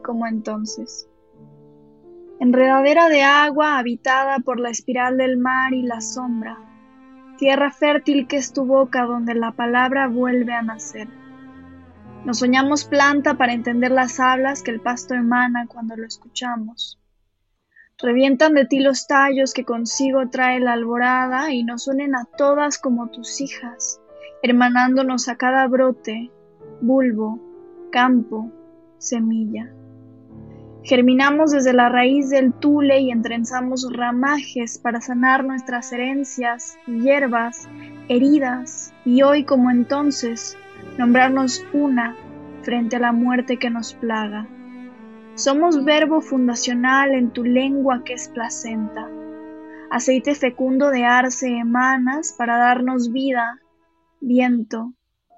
Como entonces. Enredadera de agua habitada por la espiral del mar y la sombra, tierra fértil que es tu boca donde la palabra vuelve a nacer. Nos soñamos planta para entender las hablas que el pasto emana cuando lo escuchamos. Revientan de ti los tallos que consigo trae la alborada y nos unen a todas como tus hijas, hermanándonos a cada brote, bulbo, campo, semilla. Germinamos desde la raíz del tule y entrenzamos ramajes para sanar nuestras herencias, hierbas, heridas, y hoy como entonces, nombrarnos una frente a la muerte que nos plaga. Somos verbo fundacional en tu lengua que es placenta. Aceite fecundo de arce emanas para darnos vida, viento,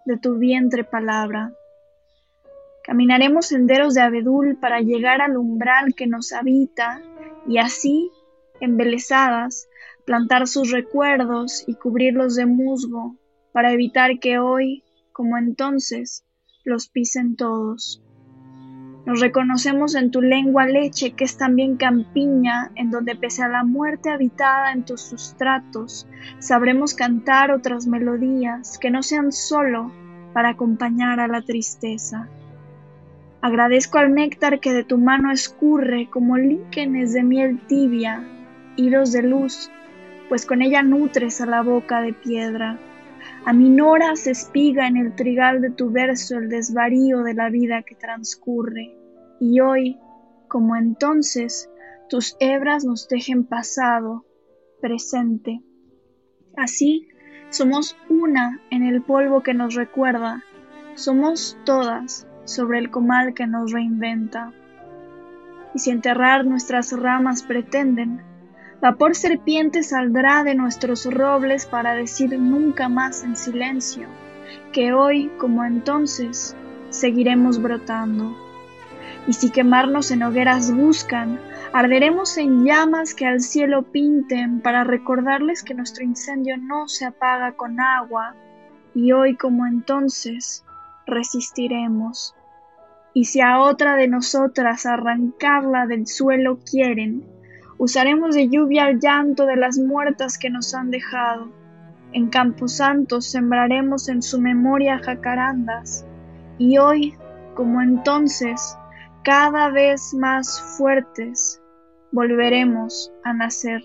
de tu vientre palabra. Caminaremos senderos de abedul para llegar al umbral que nos habita y así, embelesadas, plantar sus recuerdos y cubrirlos de musgo para evitar que hoy, como entonces, los pisen todos. Nos reconocemos en tu lengua leche, que es también campiña, en donde pese a la muerte habitada en tus sustratos, sabremos cantar otras melodías que no sean solo para acompañar a la tristeza. Agradezco al néctar que de tu mano escurre como líquenes de miel tibia, hilos de luz, pues con ella nutres a la boca de piedra. Aminoras espiga en el trigal de tu verso el desvarío de la vida que transcurre, y hoy, como entonces, tus hebras nos dejen pasado, presente. Así, somos una en el polvo que nos recuerda, somos todas sobre el comal que nos reinventa. Y si enterrar nuestras ramas pretenden, vapor serpiente saldrá de nuestros robles para decir nunca más en silencio que hoy, como entonces, seguiremos brotando. Y si quemarnos en hogueras buscan, arderemos en llamas que al cielo pinten para recordarles que nuestro incendio no se apaga con agua, y hoy como entonces resistiremos. Y si a otra de nosotras arrancarla del suelo quieren, usaremos de lluvia el llanto de las muertas que nos han dejado. En Camposanto sembraremos en su memoria jacarandas, y hoy, como entonces, cada vez más fuertes, volveremos a nacer.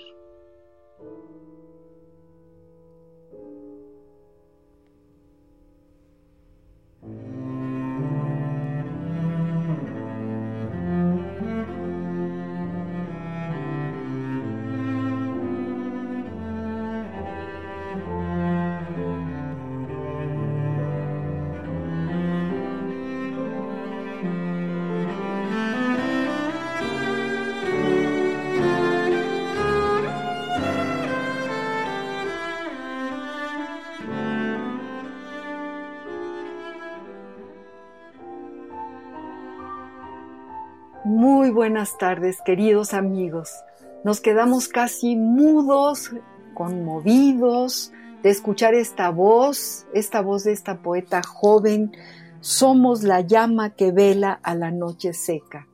Buenas tardes, queridos amigos. Nos quedamos casi mudos, conmovidos de escuchar esta voz, esta voz de esta poeta joven. Somos la llama que vela a la noche seca.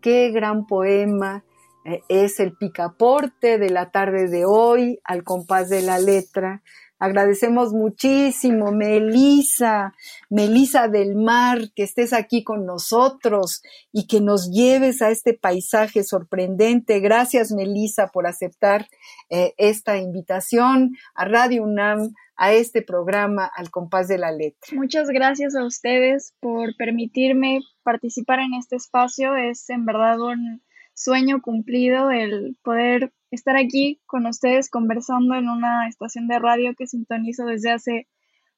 Qué gran poema eh, es el picaporte de la tarde de hoy, al compás de la letra. Agradecemos muchísimo, Melisa, Melisa del Mar, que estés aquí con nosotros y que nos lleves a este paisaje sorprendente. Gracias, Melisa, por aceptar eh, esta invitación a Radio UNAM, a este programa Al compás de la letra. Muchas gracias a ustedes por permitirme participar en este espacio. Es en verdad un sueño cumplido el poder estar aquí con ustedes conversando en una estación de radio que sintonizo desde hace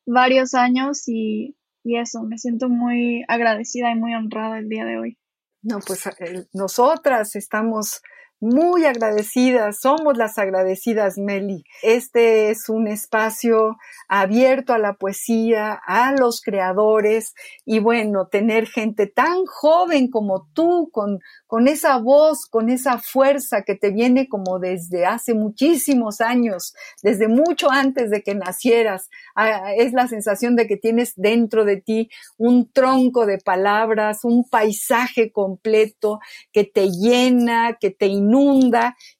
varios años y, y eso, me siento muy agradecida y muy honrada el día de hoy. No, pues eh, nosotras estamos muy agradecidas, somos las agradecidas, Meli. Este es un espacio abierto a la poesía, a los creadores y bueno, tener gente tan joven como tú, con, con esa voz, con esa fuerza que te viene como desde hace muchísimos años, desde mucho antes de que nacieras. Ah, es la sensación de que tienes dentro de ti un tronco de palabras, un paisaje completo que te llena, que te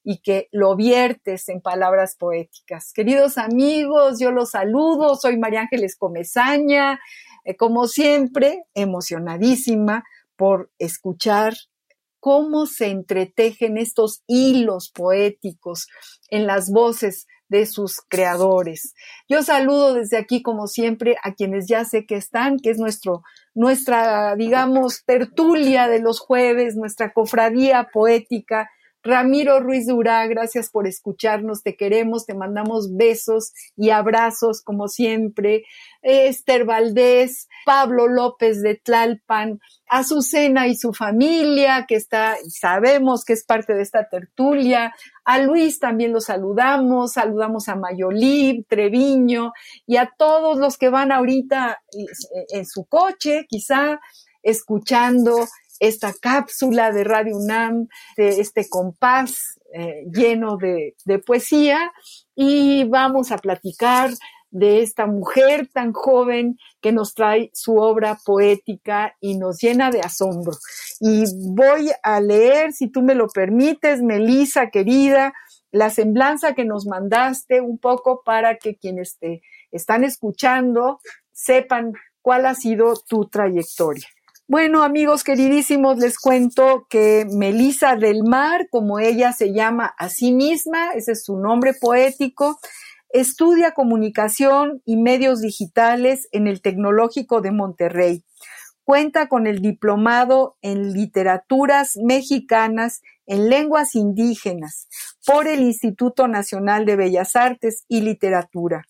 y que lo viertes en palabras poéticas. Queridos amigos, yo los saludo, soy María Ángeles Comezaña, eh, como siempre, emocionadísima por escuchar cómo se entretejen estos hilos poéticos en las voces de sus creadores. Yo saludo desde aquí, como siempre, a quienes ya sé que están, que es nuestro, nuestra, digamos, tertulia de los jueves, nuestra cofradía poética Ramiro Ruiz Durá, gracias por escucharnos, te queremos, te mandamos besos y abrazos como siempre. Esther Valdés, Pablo López de Tlalpan, Azucena y su familia, que está, sabemos que es parte de esta tertulia. A Luis también lo saludamos, saludamos a Mayolí, Treviño y a todos los que van ahorita en su coche, quizá escuchando esta cápsula de Radio UNAM, de este compás eh, lleno de, de poesía y vamos a platicar de esta mujer tan joven que nos trae su obra poética y nos llena de asombro. Y voy a leer, si tú me lo permites, Melisa, querida, la semblanza que nos mandaste un poco para que quienes te están escuchando sepan cuál ha sido tu trayectoria. Bueno, amigos queridísimos, les cuento que Melisa del Mar, como ella se llama a sí misma, ese es su nombre poético, estudia comunicación y medios digitales en el Tecnológico de Monterrey. Cuenta con el diplomado en literaturas mexicanas en lenguas indígenas por el Instituto Nacional de Bellas Artes y Literatura.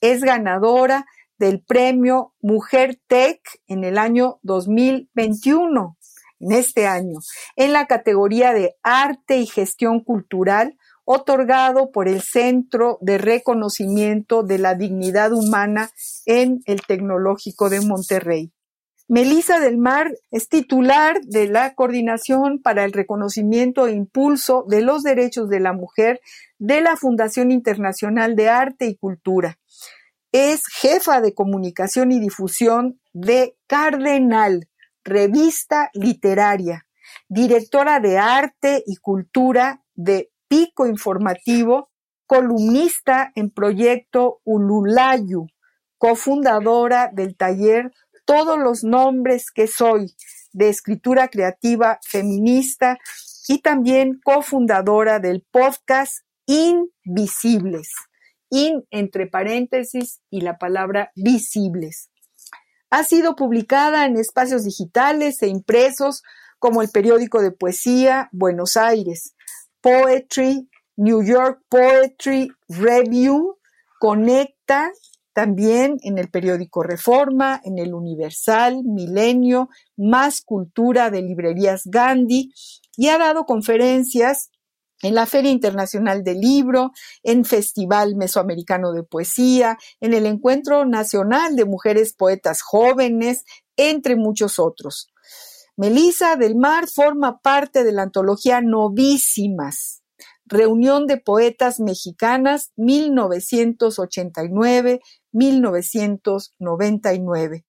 Es ganadora del premio Mujer Tech en el año 2021, en este año, en la categoría de Arte y Gestión Cultural, otorgado por el Centro de Reconocimiento de la Dignidad Humana en el Tecnológico de Monterrey. Melisa del Mar es titular de la Coordinación para el Reconocimiento e Impulso de los Derechos de la Mujer de la Fundación Internacional de Arte y Cultura es jefa de comunicación y difusión de Cardenal, revista literaria, directora de arte y cultura de Pico Informativo, columnista en proyecto Ululayu, cofundadora del taller Todos los nombres que soy, de escritura creativa feminista y también cofundadora del podcast Invisibles in entre paréntesis y la palabra visibles. Ha sido publicada en espacios digitales e impresos como el periódico de poesía Buenos Aires, Poetry, New York Poetry Review, Conecta, también en el periódico Reforma, en el Universal, Milenio, Más Cultura de Librerías Gandhi, y ha dado conferencias en la Feria Internacional del Libro, en Festival Mesoamericano de Poesía, en el Encuentro Nacional de Mujeres Poetas Jóvenes, entre muchos otros. Melisa del Mar forma parte de la antología Novísimas, Reunión de Poetas Mexicanas 1989-1999.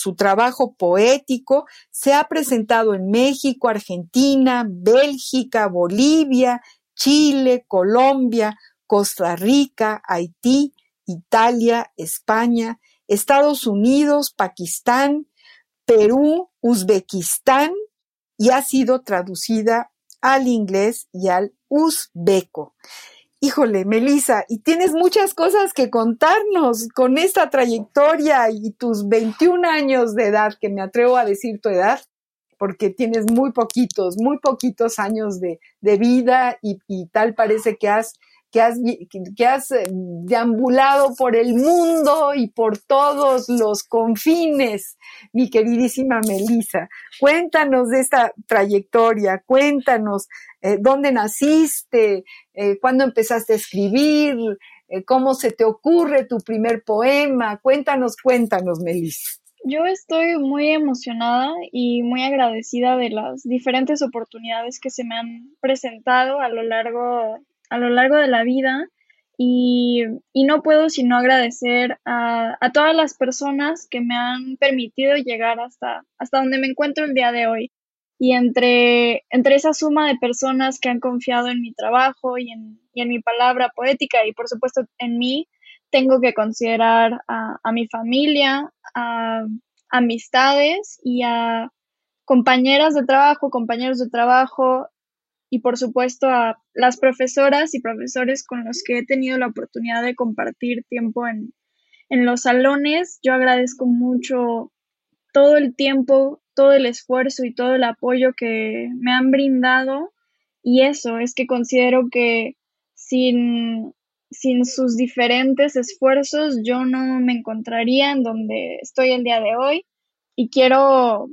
Su trabajo poético se ha presentado en México, Argentina, Bélgica, Bolivia, Chile, Colombia, Costa Rica, Haití, Italia, España, Estados Unidos, Pakistán, Perú, Uzbekistán y ha sido traducida al inglés y al uzbeco. Híjole, Melissa, y tienes muchas cosas que contarnos con esta trayectoria y tus 21 años de edad, que me atrevo a decir tu edad. porque tienes muy poquitos, muy poquitos años de, vida y, tal parece que has, que has, que has eh, deambulado por el mundo y por todos los confines, mi queridísima Melissa. Cuéntanos de esta trayectoria, cuéntanos eh, dónde naciste, eh, cuándo empezaste a escribir, cómo se te ocurre tu primer poema. Cuéntanos, cuéntanos, Melissa. Yo estoy muy emocionada y muy agradecida de las diferentes oportunidades que se me han presentado a lo largo, a lo largo de la vida y, no puedo sino agradecer a, a, todas las personas que me han permitido llegar hasta, hasta donde me encuentro el día de hoy. Y entre, entre esa suma de personas que han confiado en mi trabajo y en, y en mi palabra poética y por supuesto en mí, tengo que considerar a, mi familia, a amistades y a compañeras de trabajo, compañeros de trabajo y por supuesto a las profesoras y profesores con los que he tenido la oportunidad de compartir tiempo en, en los salones. Yo agradezco mucho todo el tiempo, todo el esfuerzo y todo el apoyo que me han brindado y eso es que considero que sin sin sus diferentes esfuerzos yo no me encontraría en donde estoy el día de hoy y quiero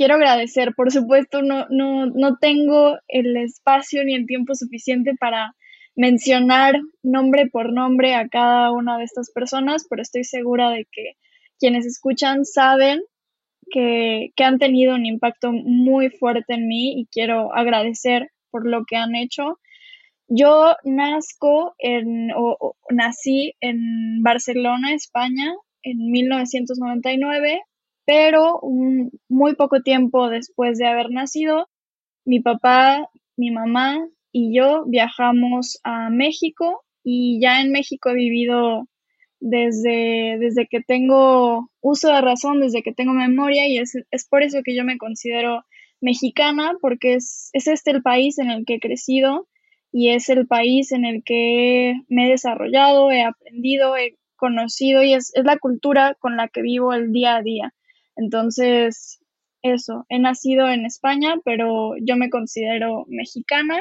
quiero agradecer, por supuesto no no no tengo el espacio ni el tiempo suficiente para mencionar nombre por nombre a cada una de estas personas, pero estoy segura de que quienes escuchan saben que, que han tenido un impacto muy fuerte en mí y quiero agradecer por lo que han hecho. Yo nazco en, o, nací en Barcelona, España, en 1999, pero un, muy poco tiempo después de haber nacido, mi papá, mi mamá y yo viajamos a México y ya en México he vivido desde, desde que tengo uso de razón, desde que tengo memoria y es, es por eso que yo me considero mexicana, porque es, es este el país en el que he crecido y es el país en el que me he desarrollado, he aprendido, he conocido y es, la cultura con la que vivo el día a día. Entonces, eso, he nacido en España, pero yo me considero mexicana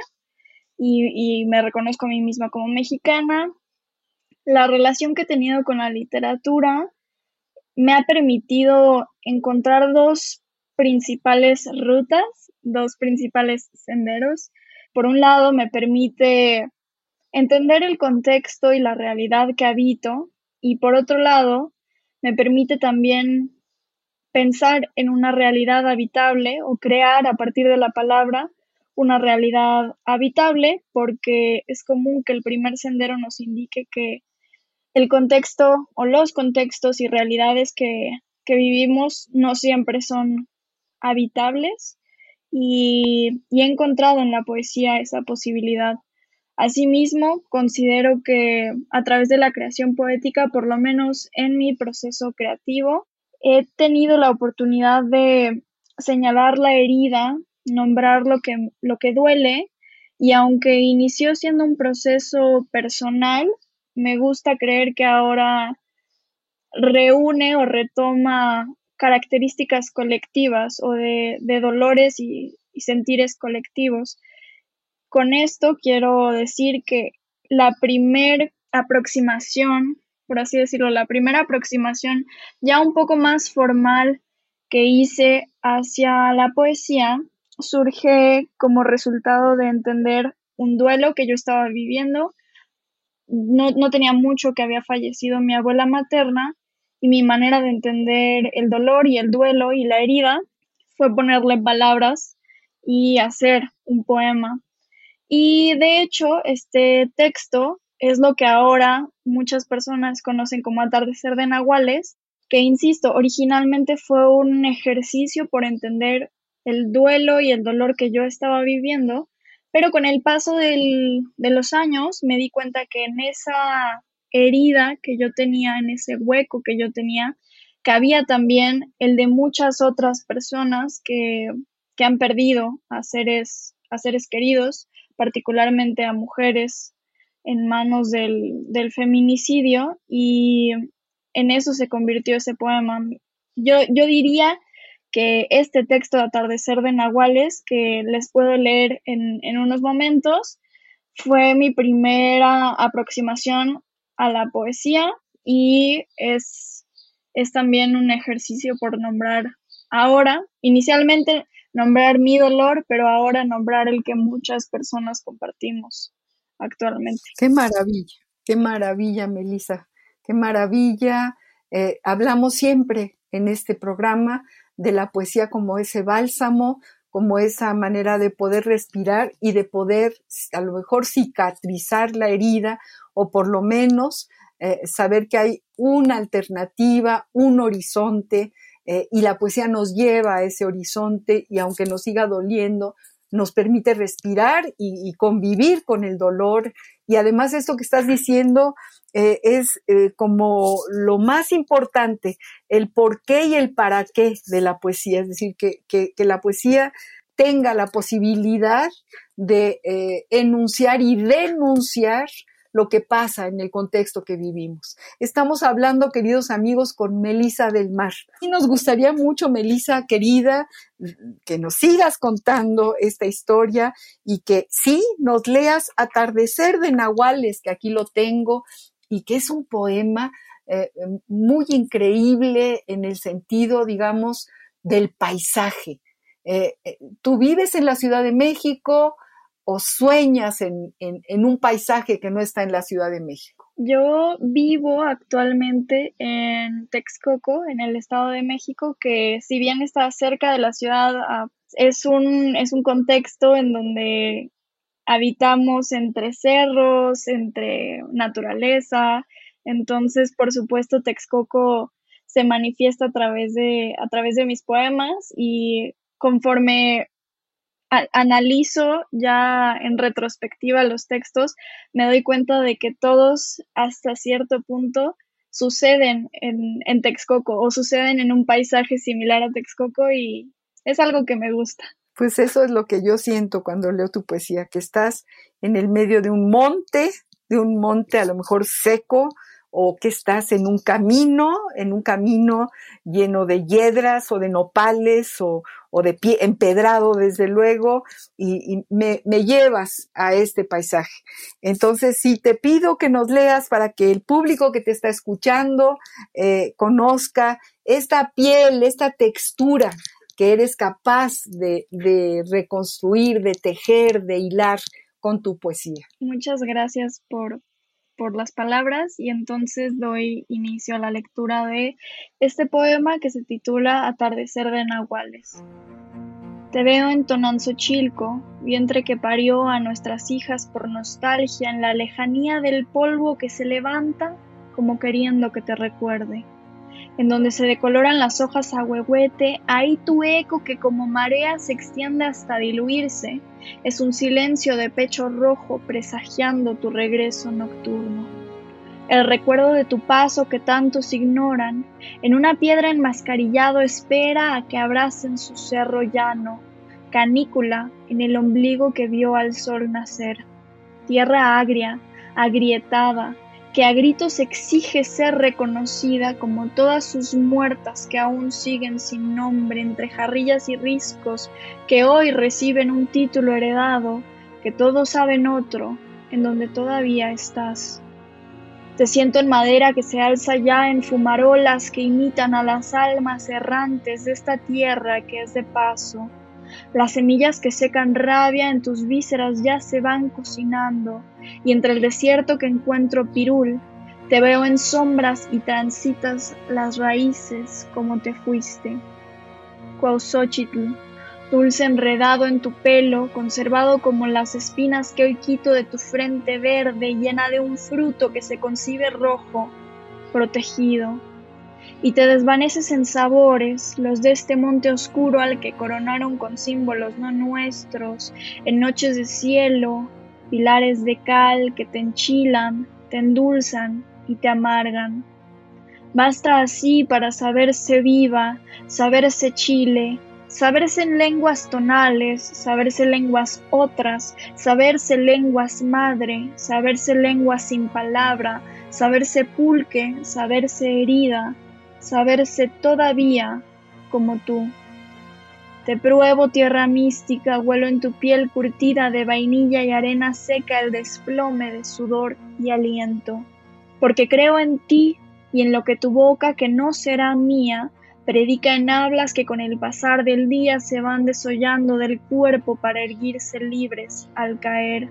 y, y me reconozco a mí misma como mexicana. La relación que he tenido con la literatura me ha permitido encontrar dos principales rutas, dos principales senderos por un lado, me permite entender el contexto y la realidad que habito y por otro lado, me permite también pensar en una realidad habitable o crear a partir de la palabra una realidad habitable porque es común que el primer sendero nos indique que el contexto o los contextos y realidades que, que vivimos no siempre son habitables y, he encontrado en la poesía esa posibilidad. Asimismo, considero que a través de la creación poética, por lo menos en mi proceso creativo, he tenido la oportunidad de señalar la herida, nombrar lo que, lo que duele, y aunque inició siendo un proceso personal, me gusta creer que ahora reúne o retoma características colectivas o de, dolores y, sentires colectivos. Con esto quiero decir que la primer aproximación, por así decirlo, la primera aproximación ya un poco más formal que hice hacia la poesía surge como resultado de entender un duelo que yo estaba viviendo. No, no tenía mucho que había fallecido mi abuela materna y mi manera de entender el dolor y el duelo y la herida fue ponerle palabras y hacer un poema. Y de hecho, este texto es lo que ahora muchas personas conocen como atardecer de nahuales, que insisto, originalmente fue un ejercicio por entender el duelo y el dolor que yo estaba viviendo, pero con el paso de los años me di cuenta que en esa herida que yo tenía, en ese hueco que yo tenía, que había también el de muchas otras personas que, que han perdido a seres, a seres queridos, particularmente a mujeres en manos del, del feminicidio y en eso se convirtió ese poema. Yo, yo diría que este texto de Atardecer de Nahuales, que les puedo leer en, en unos momentos, fue mi primera aproximación a la poesía y es, es también un ejercicio por nombrar ahora, inicialmente nombrar mi dolor, pero ahora nombrar el que muchas personas compartimos actualmente. Qué maravilla, qué maravilla, Melissa, qué maravilla. Eh, hablamos siempre en este programa de la poesía como ese bálsamo, como esa manera de poder respirar y de poder a lo mejor cicatrizar la herida o por lo menos eh, saber que hay una alternativa, un horizonte eh, y la poesía nos lleva a ese horizonte y aunque nos siga doliendo, nos permite respirar y, convivir con el dolor. Y además esto que estás diciendo eh, es eh, como lo más importante, el por qué y el para qué de la poesía. Es decir, que, que, la poesía tenga la posibilidad de eh, enunciar y denunciar lo que pasa en el contexto que vivimos. Estamos hablando, queridos amigos, con Melisa del Mar. Y nos gustaría mucho, Melisa, querida, que nos sigas contando esta historia y que sí nos leas Atardecer de Nahuales, que aquí lo tengo, y que es un poema eh, muy increíble en el sentido, digamos, del paisaje. Eh, eh, tú vives en la Ciudad de México, o sueñas en, un paisaje que no está en la Ciudad de México? Yo vivo actualmente en Texcoco, en el Estado de México, que si bien está cerca de la ciudad, ah, es un, es un contexto en donde habitamos entre cerros, entre naturaleza. Entonces, por supuesto, Texcoco se manifiesta a través de, a través de mis poemas y conforme analizo ya en retrospectiva los textos, me doy cuenta de que todos hasta cierto punto suceden en, en Texcoco o suceden en un paisaje similar a Texcoco y es algo que me gusta. Pues eso es lo que yo siento cuando leo tu poesía, que estás en el medio de un monte, de un monte a lo mejor seco, o que estás en un camino, en un camino lleno de hiedras o de nopales o, de pie empedrado desde luego y, me, llevas a este paisaje. Entonces, si te pido que nos leas para que el público que te está escuchando eh, conozca esta piel, esta textura que eres capaz de, de reconstruir, de tejer, de hilar con tu poesía. Muchas gracias por, por las palabras y entonces doy inicio a la lectura de este poema que se titula Atardecer de Nahuales. Te veo en Tonanzochilco, vientre que parió a nuestras hijas por nostalgia en la lejanía del polvo que se levanta como queriendo que te recuerde en donde se decoloran las hojas a huehuete, ahí tu eco que como marea se extiende hasta diluirse, es un silencio de pecho rojo presagiando tu regreso nocturno. El recuerdo de tu paso que tantos ignoran, en una piedra enmascarillado espera a que abracen su cerro llano, canícula en el ombligo que vio al sol nacer, tierra agria, agrietada, que a gritos exige ser reconocida como todas sus muertas que aún siguen sin nombre entre jarrillas y riscos, que hoy reciben un título heredado, que todos saben otro, en donde todavía estás. Te siento en madera que se alza ya en fumarolas que imitan a las almas errantes de esta tierra que es de paso. Las semillas que secan rabia en tus vísceras ya se van cocinando, y entre el desierto que encuentro pirul, te veo en sombras y transitas las raíces como te fuiste. Cuauxochitl, dulce enredado en tu pelo, conservado como las espinas que hoy quito de tu frente verde, llena de un fruto que se concibe rojo, protegido, y te desvaneces en sabores, los de este monte oscuro al que coronaron con símbolos no nuestros, en noches de cielo, pilares de cal que te enchilan, te endulzan y te amargan. Basta así para saberse viva, saberse chile, saberse en lenguas tonales, saberse lenguas otras, saberse lenguas madre, saberse lenguas sin palabra, saberse pulque, saberse herida, saberse todavía como tú. Te pruebo tierra mística, huelo en tu piel curtida de vainilla y arena seca el desplome de sudor y aliento. Porque creo en ti y en lo que tu boca, que no será mía, predica en hablas que con el pasar del día se van desollando del cuerpo para erguirse libres al caer.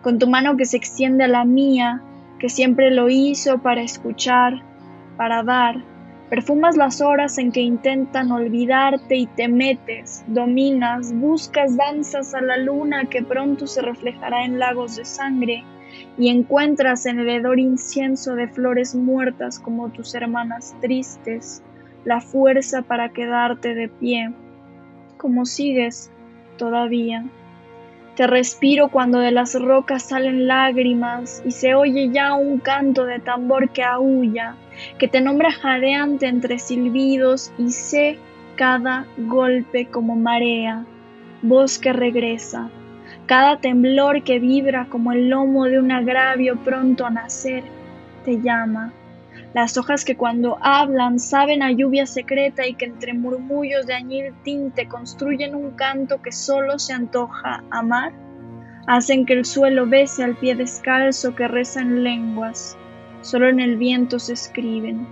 Con tu mano que se extiende a la mía, que siempre lo hizo para escuchar, para dar, Perfumas las horas en que intentan olvidarte y te metes, dominas, buscas, danzas a la luna que pronto se reflejará en lagos de sangre y encuentras en el hedor incienso de flores muertas como tus hermanas tristes la fuerza para quedarte de pie, como sigues todavía. Te respiro cuando de las rocas salen lágrimas y se oye ya un canto de tambor que aúlla que te nombra jadeante entre silbidos y sé cada golpe como marea, voz que regresa, cada temblor que vibra como el lomo de un agravio pronto a nacer, te llama. Las hojas que cuando hablan saben a lluvia secreta y que entre murmullos de añil tinte construyen un canto que solo se antoja amar, hacen que el suelo bese al pie descalzo que reza en lenguas, solo en el viento se escriben.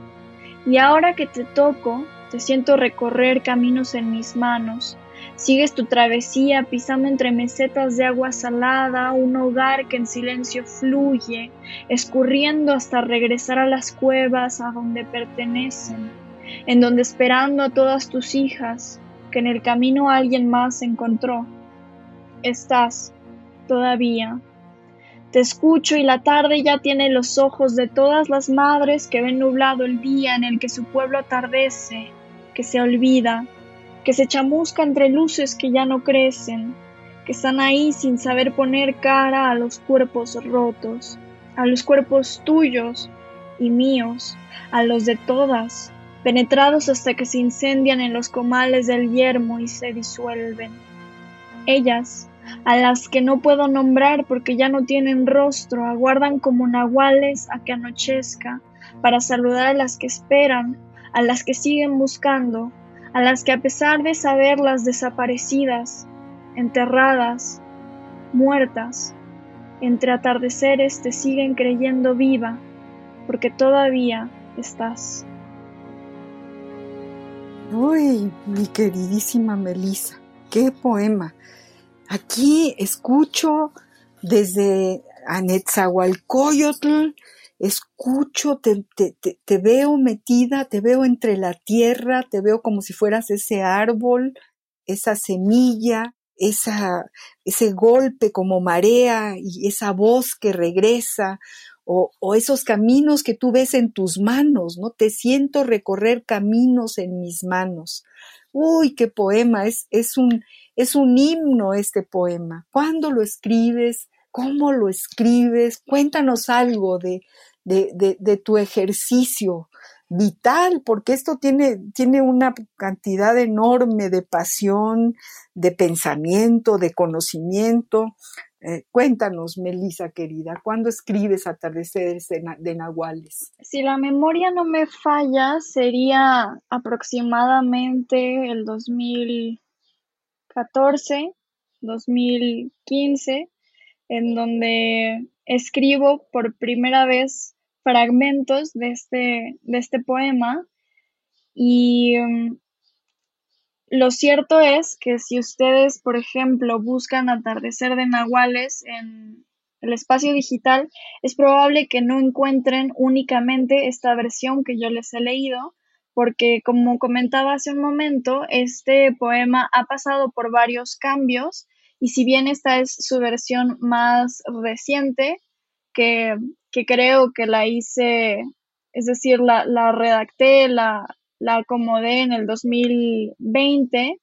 Y ahora que te toco, te siento recorrer caminos en mis manos. Sigues tu travesía pisando entre mesetas de agua salada, un hogar que en silencio fluye, escurriendo hasta regresar a las cuevas a donde pertenecen, en donde esperando a todas tus hijas, que en el camino alguien más encontró. Estás, todavía, te escucho y la tarde ya tiene los ojos de todas las madres que ven nublado el día en el que su pueblo atardece, que se olvida, que se chamusca entre luces que ya no crecen, que están ahí sin saber poner cara a los cuerpos rotos, a los cuerpos tuyos y míos, a los de todas, penetrados hasta que se incendian en los comales del yermo y se disuelven. Ellas, a las que no puedo nombrar porque ya no tienen rostro, aguardan como nahuales a que anochezca, para saludar a las que esperan, a las que siguen buscando, a las que a pesar de saberlas desaparecidas, enterradas, muertas, entre atardeceres te siguen creyendo viva, porque todavía estás. Uy, mi queridísima Melissa, qué poema. Aquí escucho desde Anetzahualcoyotl, escucho, te, te, veo metida, te veo entre la tierra, te veo como si fueras ese árbol, esa semilla, esa, ese golpe como marea y esa voz que regresa, o, o, esos caminos que tú ves en tus manos, ¿no? Te siento recorrer caminos en mis manos. Uy, qué poema, es, es un, es un himno este poema. ¿Cuándo lo escribes? ¿Cómo lo escribes? Cuéntanos algo de, de, tu ejercicio vital, porque esto tiene, tiene una cantidad enorme de pasión, de pensamiento, de conocimiento. Eh, cuéntanos, Melisa querida, ¿cuándo escribes Atardeceres de, de Nahuales? Si la memoria no me falla, sería aproximadamente el 2000, 2014, 2015, en donde escribo por primera vez fragmentos de este, de este poema. Y um, lo cierto es que si ustedes, por ejemplo, buscan atardecer de nahuales en el espacio digital, es probable que no encuentren únicamente esta versión que yo les he leído, porque como comentaba hace un momento, este poema ha pasado por varios cambios y si bien esta es su versión más reciente, que, creo que la hice, es decir, la, la redacté, la, la acomodé en el 2020,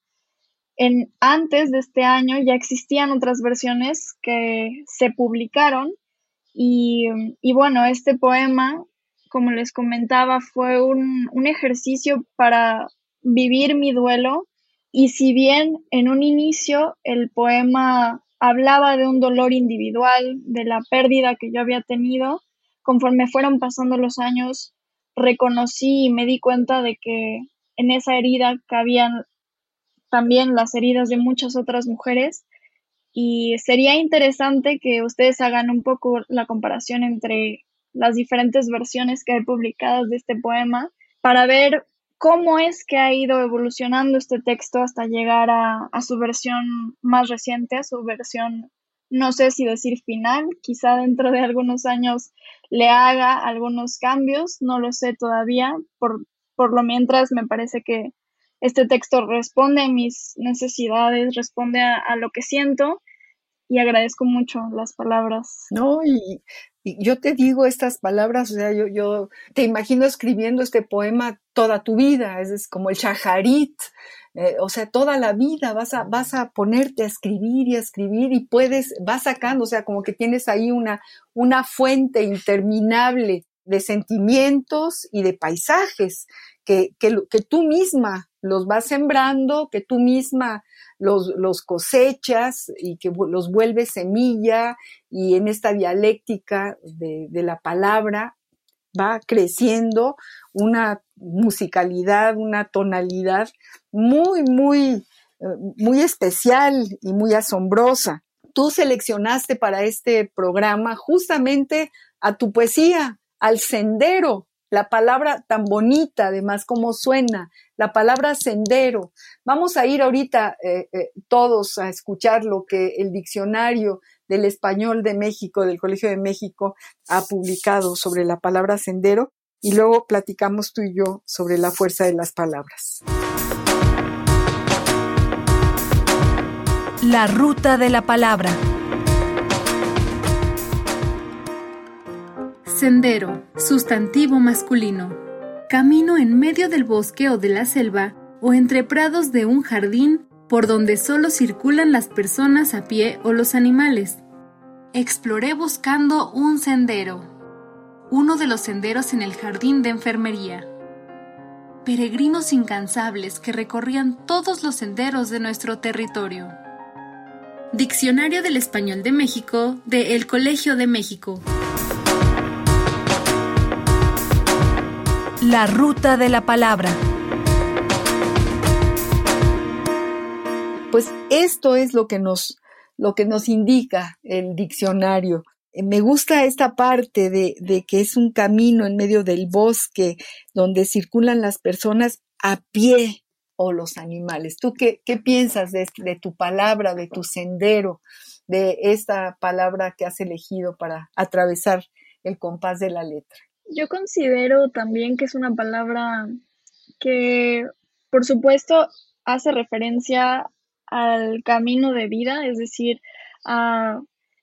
en, antes de este año ya existían otras versiones que se publicaron y, y bueno, este poema como les comentaba, fue un, ejercicio para vivir mi duelo y si bien en un inicio el poema hablaba de un dolor individual, de la pérdida que yo había tenido, conforme fueron pasando los años, reconocí y me di cuenta de que en esa herida cabían también las heridas de muchas otras mujeres. Y sería interesante que ustedes hagan un poco la comparación entre las diferentes versiones que hay publicadas de este poema para ver cómo es que ha ido evolucionando este texto hasta llegar a, su versión más reciente, a su versión no sé si decir final, quizá dentro de algunos años le haga algunos cambios, no lo sé todavía, por, por lo mientras me parece que este texto responde a mis necesidades, responde a, lo que siento y agradezco mucho las palabras. No, y, yo te digo estas palabras, o sea, yo, yo te imagino escribiendo este poema toda tu vida, es, como el shaharit, eh, o sea, toda la vida vas a, vas a ponerte a escribir y a escribir y puedes, vas sacando, o sea, como que tienes ahí una, una fuente interminable de sentimientos y de paisajes que, que, que tú misma los vas sembrando, que tú misma los, cosechas y que los vuelves semilla y en esta dialéctica de, de la palabra va creciendo una musicalidad, una tonalidad muy, muy, eh, muy especial y muy asombrosa. Tú seleccionaste para este programa justamente a tu poesía, al sendero, la palabra tan bonita, además, como suena, la palabra sendero. Vamos a ir ahorita eh, eh, todos a escuchar lo que el diccionario del español de México, del Colegio de México, ha publicado sobre la palabra sendero y luego platicamos tú y yo sobre la fuerza de las palabras. La ruta de la palabra. Sendero, sustantivo masculino. Camino en medio del bosque o de la selva o entre prados de un jardín por donde solo circulan las personas a pie o los animales. Exploré buscando un sendero, uno de los senderos en el jardín de enfermería. Peregrinos incansables que recorrían todos los senderos de nuestro territorio. Diccionario del Español de México de El Colegio de México. La ruta de la palabra. Pues esto es lo que nos, lo que nos indica el diccionario. Eh, me gusta esta parte de, de que es un camino en medio del bosque donde circulan las personas a pie o los animales. ¿Tú qué, qué piensas de, de, tu palabra, de tu sendero, de esta palabra que has elegido para atravesar el compás de la letra? Yo considero también que es una palabra que, por supuesto, hace referencia al camino de vida, es decir, a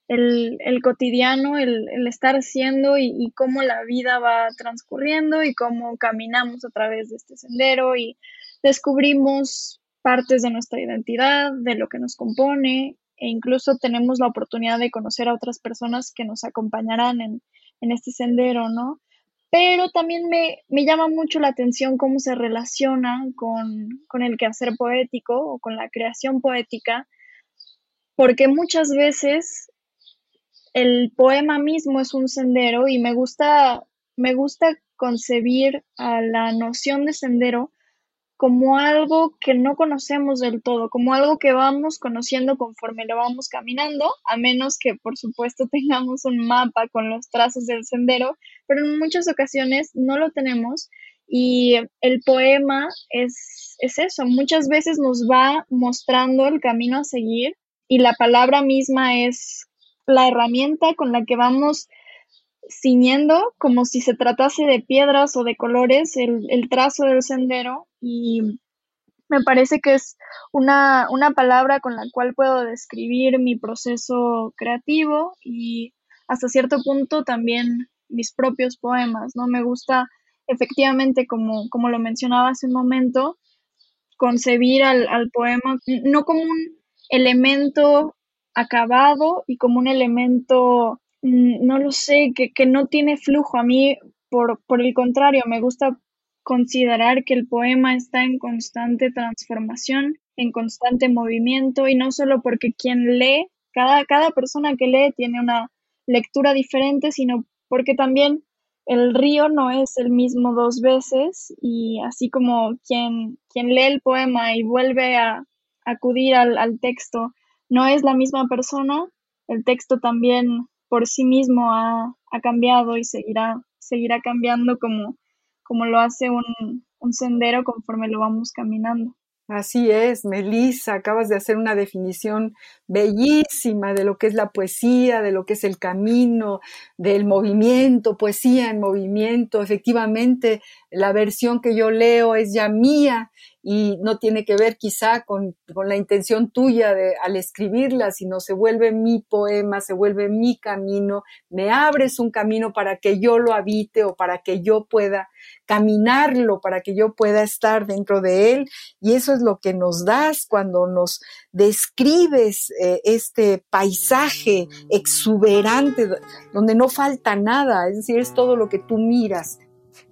el, cotidiano, el, estar haciendo y, y, cómo la vida va transcurriendo y cómo caminamos a través de este sendero y descubrimos partes de nuestra identidad, de lo que nos compone e incluso tenemos la oportunidad de conocer a otras personas que nos acompañarán en, en este sendero, ¿no? Pero también me, llama mucho la atención cómo se relaciona con, con, el quehacer poético o con la creación poética, porque muchas veces el poema mismo es un sendero y me gusta, me gusta concebir a la noción de sendero como algo que no conocemos del todo, como algo que vamos conociendo conforme lo vamos caminando, a menos que por supuesto tengamos un mapa con los trazos del sendero, pero en muchas ocasiones no lo tenemos y el poema es, es eso, muchas veces nos va mostrando el camino a seguir y la palabra misma es la herramienta con la que vamos ciñendo como si se tratase de piedras o de colores el, el trazo del sendero y me parece que es una, una palabra con la cual puedo describir mi proceso creativo y hasta cierto punto también mis propios poemas, ¿no? Me gusta efectivamente, como, como lo mencionaba hace un momento, concebir al, al poema no como un elemento acabado y como un elemento Mm, no lo sé, que, que no tiene flujo. A mí, por, por el contrario, me gusta considerar que el poema está en constante transformación, en constante movimiento, y no solo porque quien lee, cada, cada persona que lee tiene una lectura diferente, sino porque también el río no es el mismo dos veces, y así como quien, quien lee el poema y vuelve a, acudir al, al texto, no es la misma persona, el texto también por sí mismo ha, ha cambiado y seguirá, seguirá cambiando como, como lo hace un, sendero conforme lo vamos caminando. Así es, Melissa, acabas de hacer una definición bellísima de lo que es la poesía, de lo que es el camino, del movimiento, poesía en movimiento. Efectivamente, la versión que yo leo es ya mía y no tiene que ver quizá con, la intención tuya de, al escribirla, sino se vuelve mi poema, se vuelve mi camino, me abres un camino para que yo lo habite o para que yo pueda caminarlo, para que yo pueda estar dentro de él. Y eso es lo que nos das cuando nos describes eh, este paisaje exuberante, donde no falta nada, es decir, es todo lo que tú miras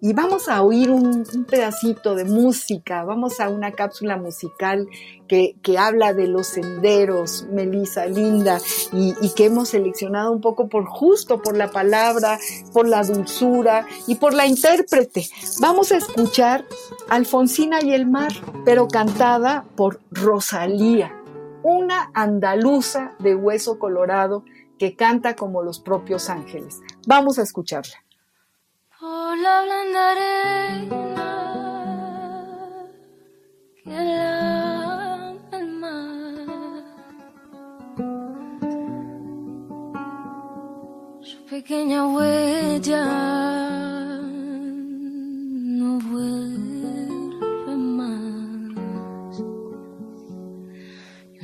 y vamos a oír un, pedacito de música, vamos a una cápsula musical que, habla de los senderos, Melissa, linda, y, y, que hemos seleccionado un poco por justo por la palabra, por la dulzura y por la intérprete. Vamos a escuchar Alfonsina y el mar, pero cantada por Rosalía, una andaluza de hueso colorado que canta como los propios ángeles. Vamos a escucharla por la blanda arena que la el mar. Su pequeña huella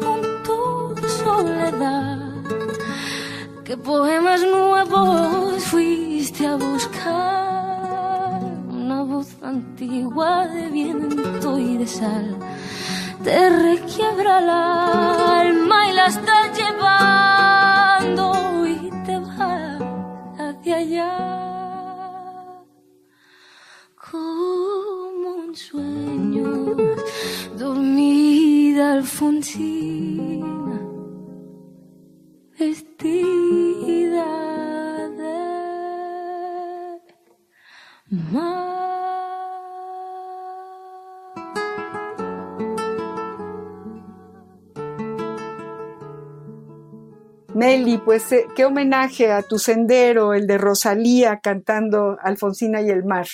con tu soledad. ¿Qué poemas nuevos fuiste a buscar? antigua de viento y de sal te requiebra el alma y la Alfonsina vestida de mar. Meli, pues eh, qué homenaje a tu sendero, el de Rosalía cantando Alfonsina y el mar.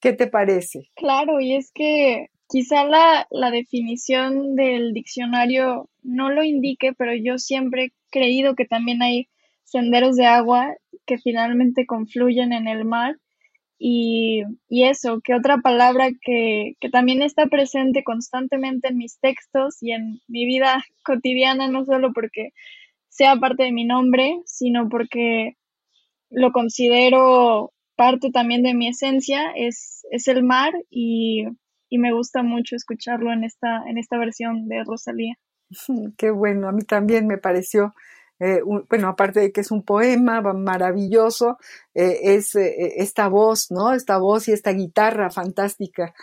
¿Qué te parece? Claro, y es que quizá la, la definición del diccionario no lo indique, pero yo siempre he creído que también hay senderos de agua que finalmente confluyen en el mar. Y, y, eso, que otra palabra que, que, también está presente constantemente en mis textos y en mi vida cotidiana, no solo porque sea parte de mi nombre, sino porque lo considero parte también de mi esencia, es, es el mar y, me gusta mucho escucharlo en esta, en esta versión de Rosalía. Qué bueno, a mí también me pareció, eh, bueno, aparte de que es un poema maravilloso, eh, es eh, esta voz, ¿no? Esta voz y esta guitarra fantástica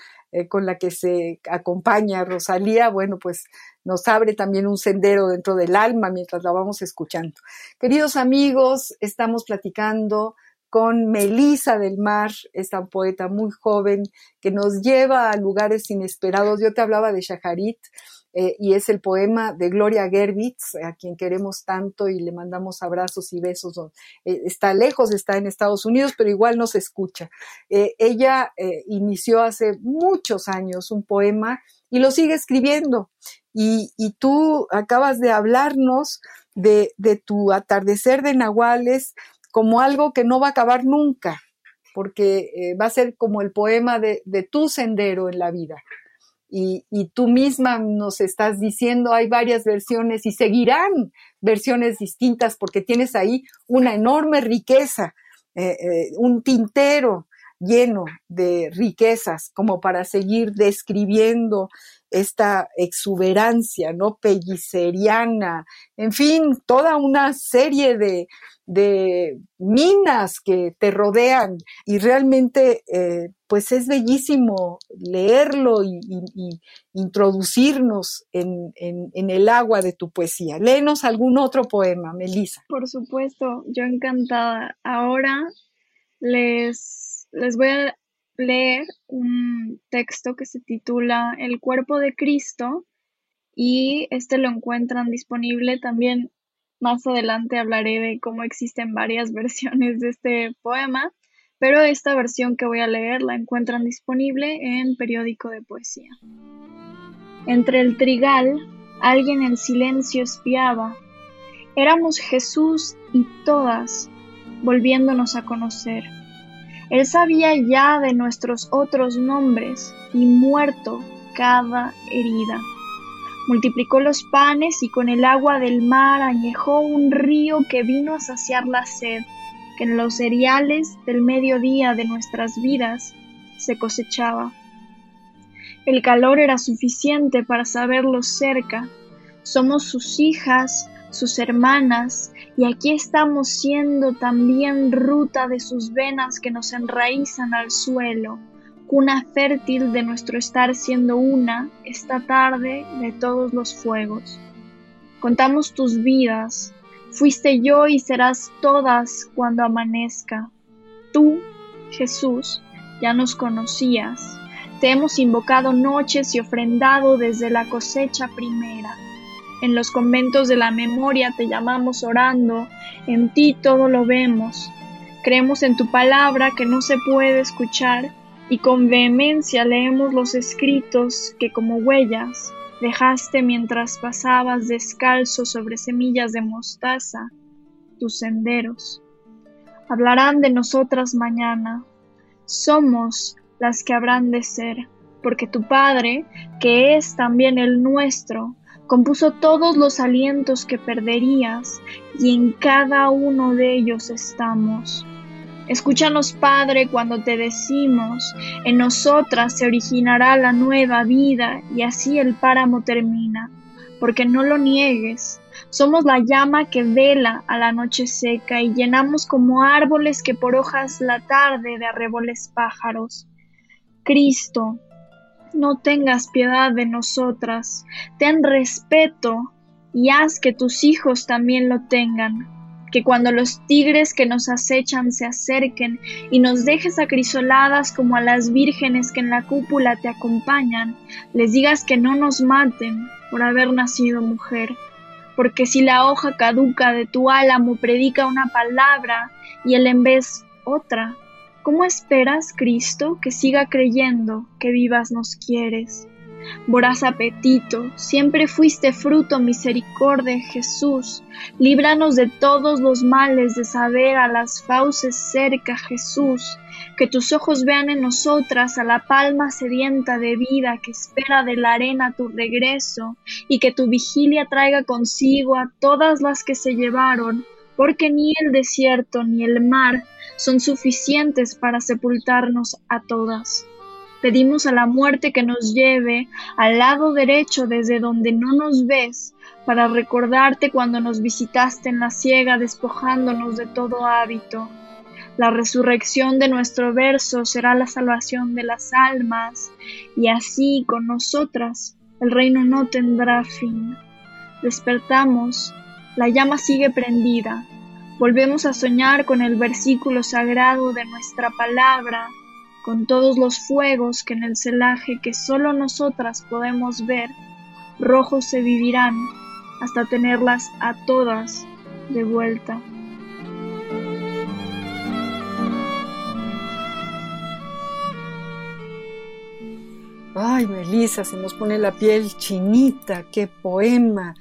con la que se acompaña Rosalía, bueno, pues nos abre también un sendero dentro del alma mientras la vamos escuchando. Queridos amigos, estamos platicando con Melisa del Mar, esta poeta muy joven que nos lleva a lugares inesperados. Yo te hablaba de Shaharit eh, y es el poema de Gloria Gerbitz, a quien queremos tanto y le mandamos abrazos y besos. Eh, está lejos, está en Estados Unidos, pero igual nos escucha. Eh, ella inició hace muchos años un poema y lo sigue escribiendo. Y, tú acabas de hablarnos de, tu atardecer de Nahuales como algo que no va a acabar nunca, porque va a ser como el poema de tu sendero en la vida. Y, tú misma nos estás diciendo hay varias versiones y seguirán versiones distintas porque tienes ahí una enorme riqueza, eh, eh, un tintero lleno de riquezas como para seguir describiendo esta exuberancia, ¿no? Pelliceriana, en fin, toda una serie de, de minas que te rodean y realmente eh, pues es bellísimo leerlo y, introducirnos en, el agua de tu poesía. Léenos algún otro poema, Melissa. Por supuesto, yo encantada. Ahora les, les voy a leer un texto que se titula El cuerpo de Cristo y este lo encuentran disponible también más adelante hablaré de cómo existen varias versiones de este poema, pero esta versión que voy a leer la encuentran disponible en Periódico de Poesía. Entre el trigal, alguien en silencio espiaba. Éramos Jesús y todas, volviéndonos a conocer. Él sabía ya de nuestros otros nombres y muerto cada herida multiplicó los panes y con el agua del mar añejó un río que vino a saciar la sed que en los cereales del mediodía de nuestras vidas se cosechaba. El calor era suficiente para saberlo cerca. Somos sus hijas, sus hermanas, y aquí estamos siendo también ruta de sus venas que nos enraizan al suelo, cuna fértil de nuestro estar siendo una esta tarde de todos los fuegos. Contamos tus vidas, fuiste yo y serás todas cuando amanezca. Tú, Jesús, ya nos conocías, te hemos invocado noches y ofrendado desde la cosecha primera. En los conventos de la memoria te llamamos orando, en ti todo lo vemos. Creemos en tu palabra que no se puede escuchar y con vehemencia leemos los escritos que como huellas dejaste mientras pasabas descalzo sobre semillas de mostaza tus senderos. Hablarán de nosotras mañana. Somos las que habrán de ser, porque tu Padre, que es también el nuestro, compuso todos los alientos que perderías, y en cada uno de ellos estamos. Escúchanos, Padre, cuando te decimos, en nosotras se originará la nueva vida y así el páramo termina, porque no lo niegues. Somos la llama que vela a la noche seca y llenamos como árboles que por hojas la tarde de arreboles pájaros. Cristo, no tengas piedad de nosotras, ten respeto y haz que tus hijos también lo tengan. Que cuando los tigres que nos acechan se acerquen y nos dejes acrisoladas como a las vírgenes que en la cúpula te acompañan, les digas que no nos maten por haber nacido mujer, porque si la hoja caduca de tu álamo predica una palabra y él en vez otra, ¿cómo esperas, Cristo, que siga creyendo que vivas nos quieres? voraz apetito, siempre fuiste fruto misericordia, Jesús. Líbranos de todos los males de saber a las fauces cerca, Jesús. Que tus ojos vean en nosotras a la palma sedienta de vida que espera de la arena tu regreso, y que tu vigilia traiga consigo a todas las que se llevaron, porque ni el desierto ni el mar son suficientes para sepultarnos a todas. Pedimos a la muerte que nos lleve al lado derecho desde donde no nos ves, para recordarte cuando nos visitaste en la ciega despojándonos de todo hábito. La resurrección de nuestro verso será la salvación de las almas, y así con nosotras el reino no tendrá fin. Despertamos, la llama sigue prendida, volvemos a soñar con el versículo sagrado de nuestra palabra, con todos los fuegos que en el celaje que solo nosotras podemos ver, rojos se vivirán hasta tenerlas a todas de vuelta. Ay, Melissa, se nos pone la piel chinita, qué poema.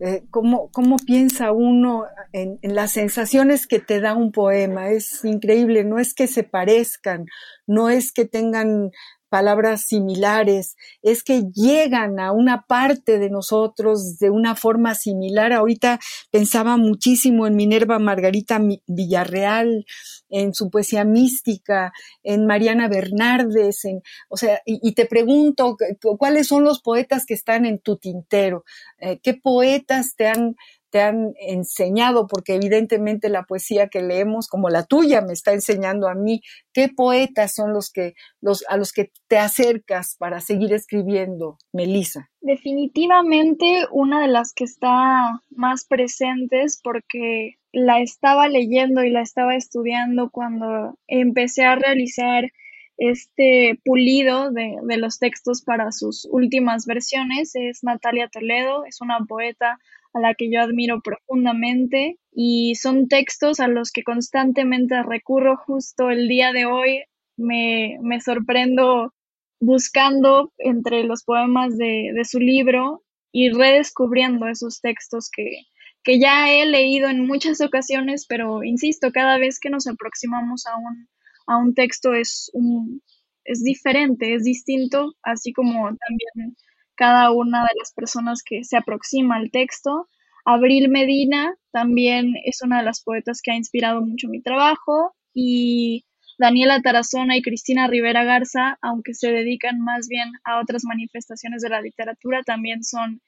Eh, ¿cómo, ¿cómo, piensa uno en, en, las sensaciones que te da un poema? Es increíble, no es que se parezcan, no es que tengan palabras similares, es que llegan a una parte de nosotros de una forma similar. Ahorita pensaba muchísimo en Minerva Margarita Villarreal, en su poesía mística, en Mariana Bernardes, en, o sea, y, te pregunto, ¿cuáles son los poetas que están en tu tintero? Eh, ¿Qué poetas te han te han enseñado, porque evidentemente la poesía que leemos, como la tuya, me está enseñando a mí, qué poetas son los que, los, a los que te acercas para seguir escribiendo, Melisa. Definitivamente una de las que está más presentes porque la estaba leyendo y la estaba estudiando cuando empecé a realizar este pulido de, de, los textos para sus últimas versiones es Natalia Toledo, es una poeta a la que yo admiro profundamente y son textos a los que constantemente recurro justo el día de hoy. Me, me sorprendo buscando entre los poemas de, de, su libro y redescubriendo esos textos que, que ya he leído en muchas ocasiones, pero insisto, cada vez que nos aproximamos a un, a un texto es, un, es diferente, es distinto, así como también cada una de las personas que se aproxima al texto. Abril Medina también es una de las poetas que ha inspirado mucho mi trabajo y Daniela Tarazona y Cristina Rivera Garza, aunque se dedican más bien a otras manifestaciones de la literatura, también son,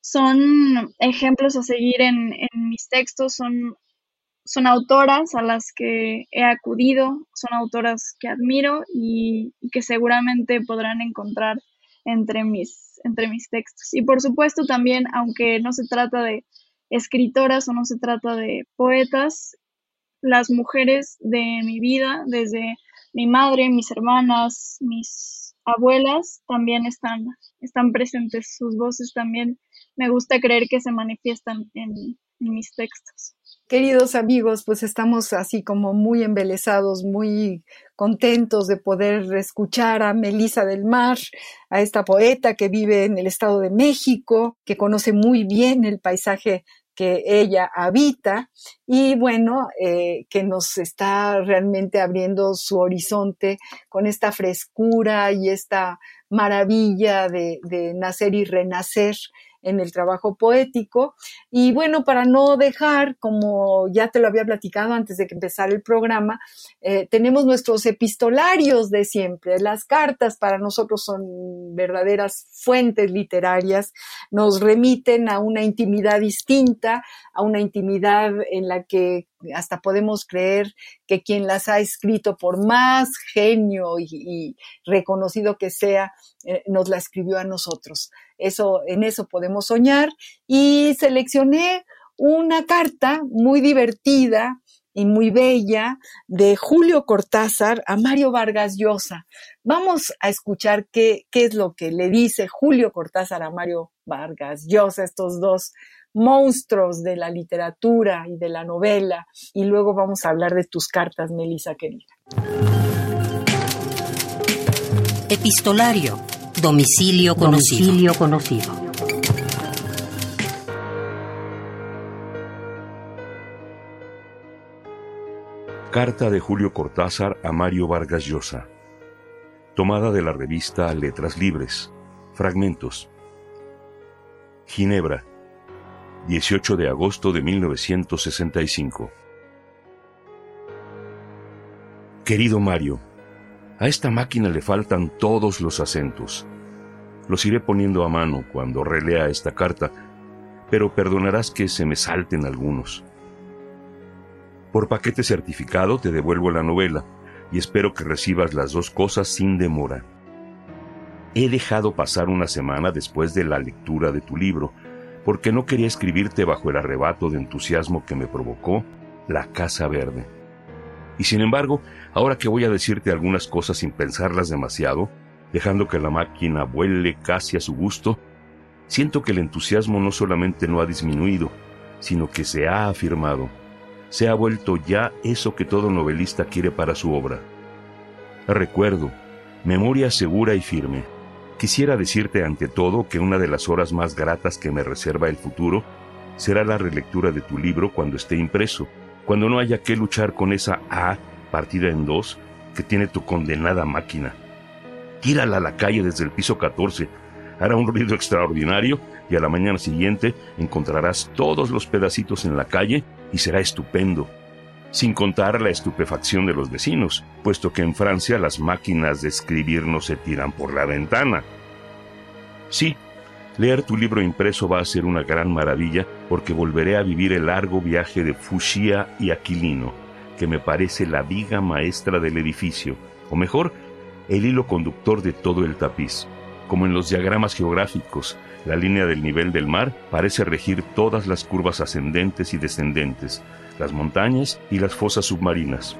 son ejemplos a seguir en, mis textos, son, son autoras a las que he acudido, son autoras que admiro y que seguramente podrán encontrar entre mis, entre mis textos. Y por supuesto también, aunque no se trata de escritoras o no se trata de poetas, las mujeres de mi vida, desde mi madre, mis hermanas, mis abuelas, también están, están presentes. Sus voces también me gusta creer que se manifiestan en, en mis textos. Queridos amigos, pues estamos así como muy embelesados, muy contentos de poder escuchar a Melisa del Mar, a esta poeta que vive en el Estado de México, que conoce muy bien el paisaje que ella habita y bueno, eh, que nos está realmente abriendo su horizonte con esta frescura y esta maravilla de, de nacer y renacer en el trabajo poético. Y bueno, para no dejar, como ya te lo había platicado antes de que empezara el programa, eh, tenemos nuestros epistolarios de siempre. Las cartas para nosotros son verdaderas fuentes literarias, nos remiten a una intimidad distinta, a una intimidad en la que hasta podemos creer que quien las ha escrito, por más genio y, reconocido que sea, eh, nos la escribió a nosotros. Eso, en eso podemos soñar. Y seleccioné una carta muy divertida y muy bella de Julio Cortázar a Mario Vargas Llosa. Vamos a escuchar qué, qué es lo que le dice Julio Cortázar a Mario Vargas Llosa, estos dos monstruos de la literatura y de la novela. Y luego vamos a hablar de tus cartas, Melissa querida. Epistolario. Domicilio conocido. Domicilio conocido. Carta de Julio Cortázar a Mario Vargas Llosa. Tomada de la revista Letras Libres. Fragmentos. Ginebra, 18 de agosto de 1965. Querido Mario, a esta máquina le faltan todos los acentos. Los iré poniendo a mano cuando relea esta carta, pero perdonarás que se me salten algunos. Por paquete certificado te devuelvo la novela y espero que recibas las dos cosas sin demora. He dejado pasar una semana después de la lectura de tu libro, porque no quería escribirte bajo el arrebato de entusiasmo que me provocó La Casa Verde. Y sin embargo, ahora que voy a decirte algunas cosas sin pensarlas demasiado, dejando que la máquina vuele casi a su gusto, siento que el entusiasmo no solamente no ha disminuido, sino que se ha afirmado. Se ha vuelto ya eso que todo novelista quiere para su obra. Recuerdo, memoria segura y firme. Quisiera decirte ante todo que una de las horas más gratas que me reserva el futuro será la relectura de tu libro cuando esté impreso, cuando no haya que luchar con esa A partida en dos que tiene tu condenada máquina. Tírala a la calle desde el piso 14, hará un ruido extraordinario y a la mañana siguiente encontrarás todos los pedacitos en la calle y será estupendo. Sin contar la estupefacción de los vecinos, puesto que en Francia las máquinas de escribir no se tiran por la ventana. Sí, leer tu libro impreso va a ser una gran maravilla porque volveré a vivir el largo viaje de Fushia y Aquilino, que me parece la viga maestra del edificio, o mejor, el hilo conductor de todo el tapiz. Como en los diagramas geográficos, la línea del nivel del mar parece regir todas las curvas ascendentes y descendentes, las montañas y las fosas submarinas.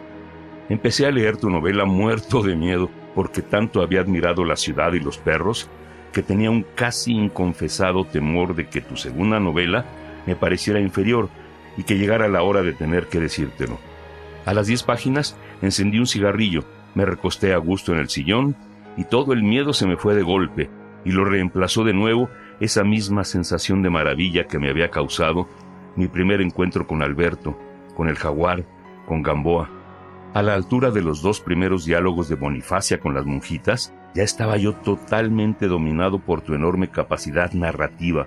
Empecé a leer tu novela muerto de miedo porque tanto había admirado la ciudad y los perros que tenía un casi inconfesado temor de que tu segunda novela me pareciera inferior y que llegara la hora de tener que decírtelo. A las diez páginas encendí un cigarrillo, me recosté a gusto en el sillón y todo el miedo se me fue de golpe y lo reemplazó de nuevo esa misma sensación de maravilla que me había causado mi primer encuentro con Alberto, con el jaguar, con Gamboa. A la altura de los dos primeros diálogos de Bonifacia con las monjitas, ya estaba yo totalmente dominado por tu enorme capacidad narrativa,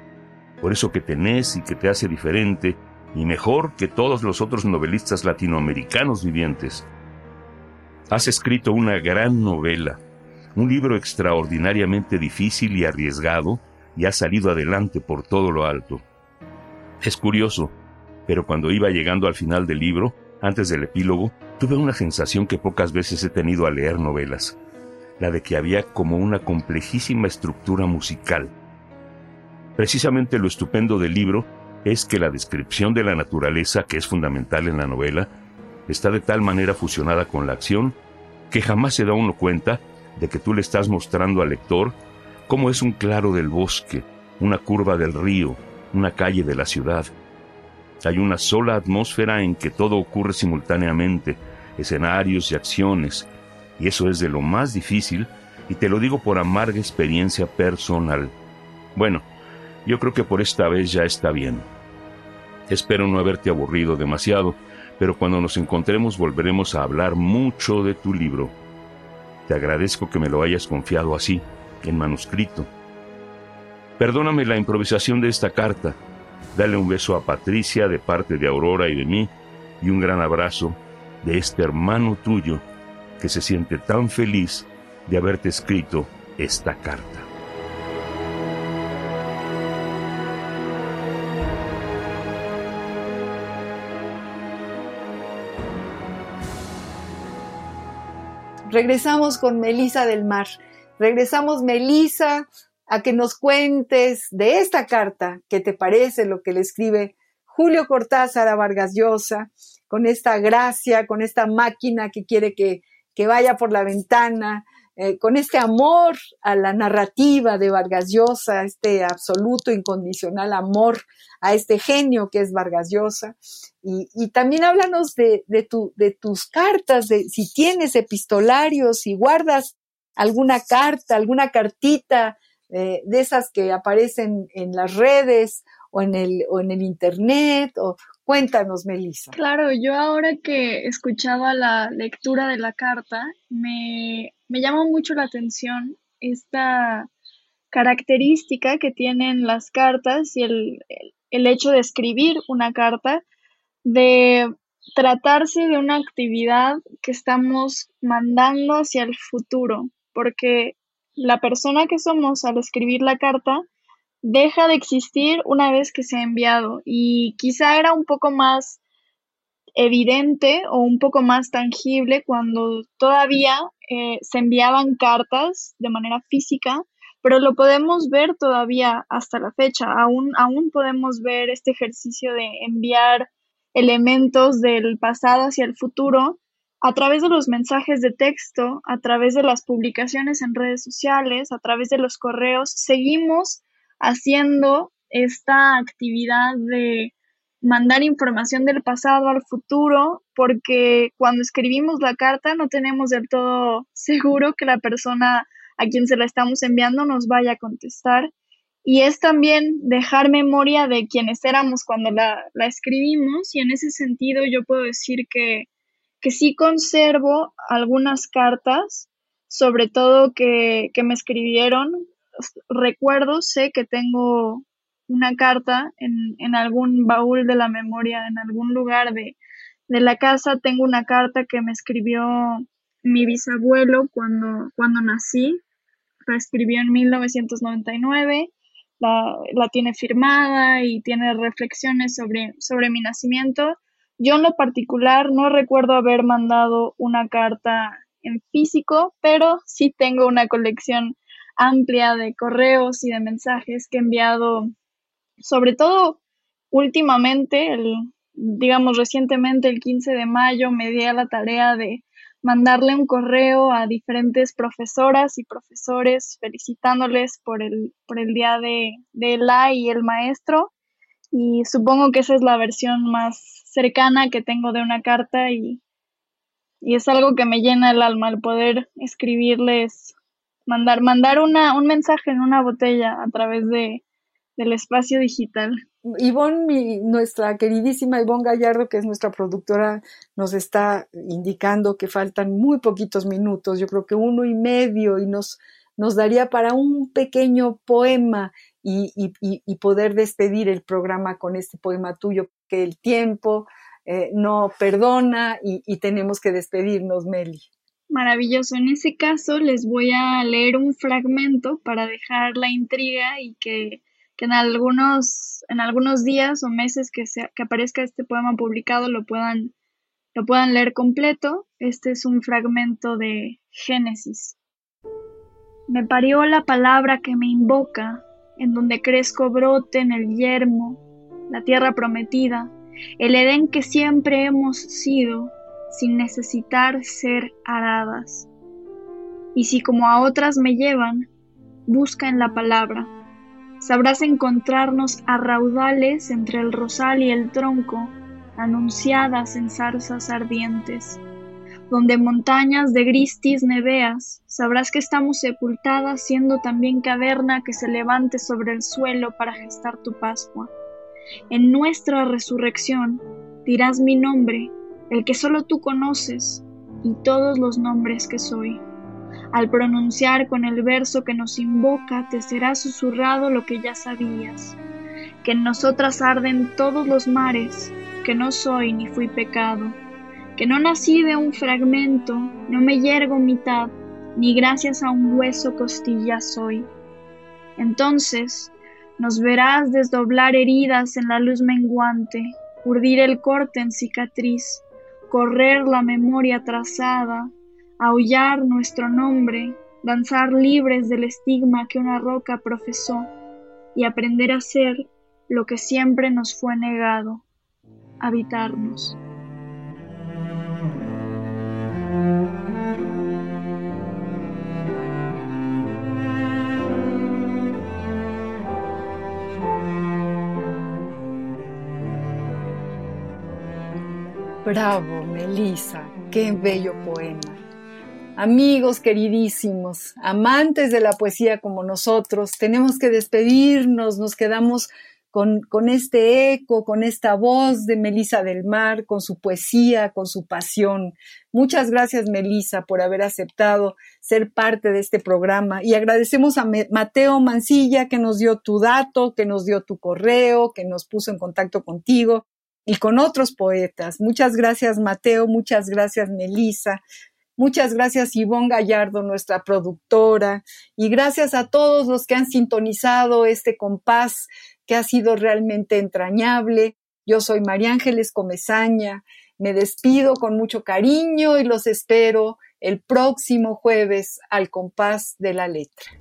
por eso que tenés y que te hace diferente y mejor que todos los otros novelistas latinoamericanos vivientes. Has escrito una gran novela, un libro extraordinariamente difícil y arriesgado, y has salido adelante por todo lo alto. Es curioso, pero cuando iba llegando al final del libro, antes del epílogo, tuve una sensación que pocas veces he tenido al leer novelas, la de que había como una complejísima estructura musical. Precisamente lo estupendo del libro es que la descripción de la naturaleza, que es fundamental en la novela, está de tal manera fusionada con la acción que jamás se da uno cuenta de que tú le estás mostrando al lector cómo es un claro del bosque, una curva del río, una calle de la ciudad. Hay una sola atmósfera en que todo ocurre simultáneamente, escenarios y acciones, y eso es de lo más difícil, y te lo digo por amarga experiencia personal. Bueno, yo creo que por esta vez ya está bien. Espero no haberte aburrido demasiado, pero cuando nos encontremos volveremos a hablar mucho de tu libro. Te agradezco que me lo hayas confiado así, en manuscrito. Perdóname la improvisación de esta carta. Dale un beso a Patricia de parte de Aurora y de mí, y un gran abrazo de este hermano tuyo que se siente tan feliz de haberte escrito esta carta. Regresamos con Melisa del Mar. Regresamos, Melisa, a que nos cuentes de esta carta, qué te parece lo que le escribe Julio Cortázar a Vargas Llosa, con esta gracia, con esta máquina que quiere que, que vaya por la ventana, eh, con este amor a la narrativa de Vargas Llosa, este absoluto, incondicional amor a este genio que es Vargas Llosa. Y, también háblanos de, de, tu, de tus cartas, de si tienes epistolarios, si guardas alguna carta, alguna cartita eh, de esas que aparecen en las redes o en el, o en el internet, cuéntanos, Melissa. Claro, yo ahora que escuchaba la lectura de la carta, me, me llamó mucho la atención esta característica que tienen las cartas y el, el hecho de escribir una carta, de tratarse de una actividad que estamos mandando hacia el futuro, porque la persona que somos al escribir la carta deja de existir una vez que se ha enviado y quizá era un poco más evidente o un poco más tangible cuando todavía eh, se enviaban cartas de manera física pero lo podemos ver todavía hasta la fecha. Aún, aún podemos ver este ejercicio de enviar elementos del pasado hacia el futuro a través de los mensajes de texto, a través de las publicaciones en redes sociales, a través de los correos. Seguimos haciendo esta actividad de mandar información del pasado al futuro, porque cuando escribimos la carta no tenemos del todo seguro que la persona a quien se la estamos enviando nos vaya a contestar. Y es también dejar memoria de quienes éramos cuando la, escribimos y en ese sentido yo puedo decir que, que sí conservo algunas cartas, sobre todo que, que me escribieron. Recuerdo, sé que tengo una carta en, en, algún baúl de la memoria, en algún lugar de, de, la casa, tengo una carta que me escribió mi bisabuelo cuando, cuando nací, la escribió en 1999, la, la tiene firmada y tiene reflexiones sobre, sobre mi nacimiento. Yo en lo particular no recuerdo haber mandado una carta en físico, pero sí tengo una colección amplia de correos y de mensajes que he enviado sobre todo últimamente, el, digamos recientemente, el 15 de mayo, me di a la tarea de mandarle un correo a diferentes profesoras y profesores felicitándoles por el, por el día de, de la y el maestro. Y supongo que esa es la versión más cercana que tengo de una carta y, y es algo que me llena el alma el poder escribirles, mandar, mandar una, un mensaje en una botella a través de, del espacio digital. Ivonne, nuestra queridísima Ivonne Gallardo, que es nuestra productora, nos está indicando que faltan muy poquitos minutos, yo creo que uno y medio, y nos, nos daría para un pequeño poema y, y, poder despedir el programa con este poema tuyo, que el tiempo eh, no perdona y, y tenemos que despedirnos, Meli. Maravilloso. En ese caso les voy a leer un fragmento para dejar la intriga y que que en algunos, en algunos días o meses que, que aparezca este poema publicado lo puedan, lo puedan leer completo. Este es un fragmento de Génesis. Me parió la palabra que me invoca, en donde crezco brote en el yermo, la tierra prometida, el Edén que siempre hemos sido, sin necesitar ser aradas. Y si como a otras me llevan, busca en la palabra sabrás encontrarnos a raudales entre el rosal y el tronco, anunciadas en zarzas ardientes. Donde montañas de gristis neveas, sabrás que estamos sepultadas siendo también caverna que se levante sobre el suelo para gestar tu Pascua. En nuestra resurrección dirás mi nombre, el que solo tú conoces, y todos los nombres que soy. Al pronunciar con el verso que nos invoca, te será susurrado lo que ya sabías, que en nosotras arden todos los mares, que no soy ni fui pecado, que no nací de un fragmento, no me yergo mitad, ni gracias a un hueso costilla soy. Entonces nos verás desdoblar heridas en la luz menguante, urdir el corte en cicatriz, correr la memoria trazada, aullar nuestro nombre, danzar libres del estigma que una roca profesó y aprender a ser lo que siempre nos fue negado, habitarnos. Bravo, Melissa, qué bello poema. Amigos queridísimos, amantes de la poesía como nosotros, tenemos que despedirnos, nos quedamos con, con, este eco, con esta voz de Melisa del Mar, con su poesía, con su pasión. Muchas gracias, Melisa, por haber aceptado ser parte de este programa y agradecemos a Mateo Mancilla que nos dio tu dato, que nos dio tu correo, que nos puso en contacto contigo y con otros poetas. Muchas gracias, Mateo, muchas gracias, Melisa. Muchas gracias Ivonne Gallardo, nuestra productora, y gracias a todos los que han sintonizado este compás que ha sido realmente entrañable. Yo soy María Ángeles Comezaña, me despido con mucho cariño y los espero el próximo jueves al compás de la letra.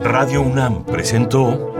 Radio UNAM presentó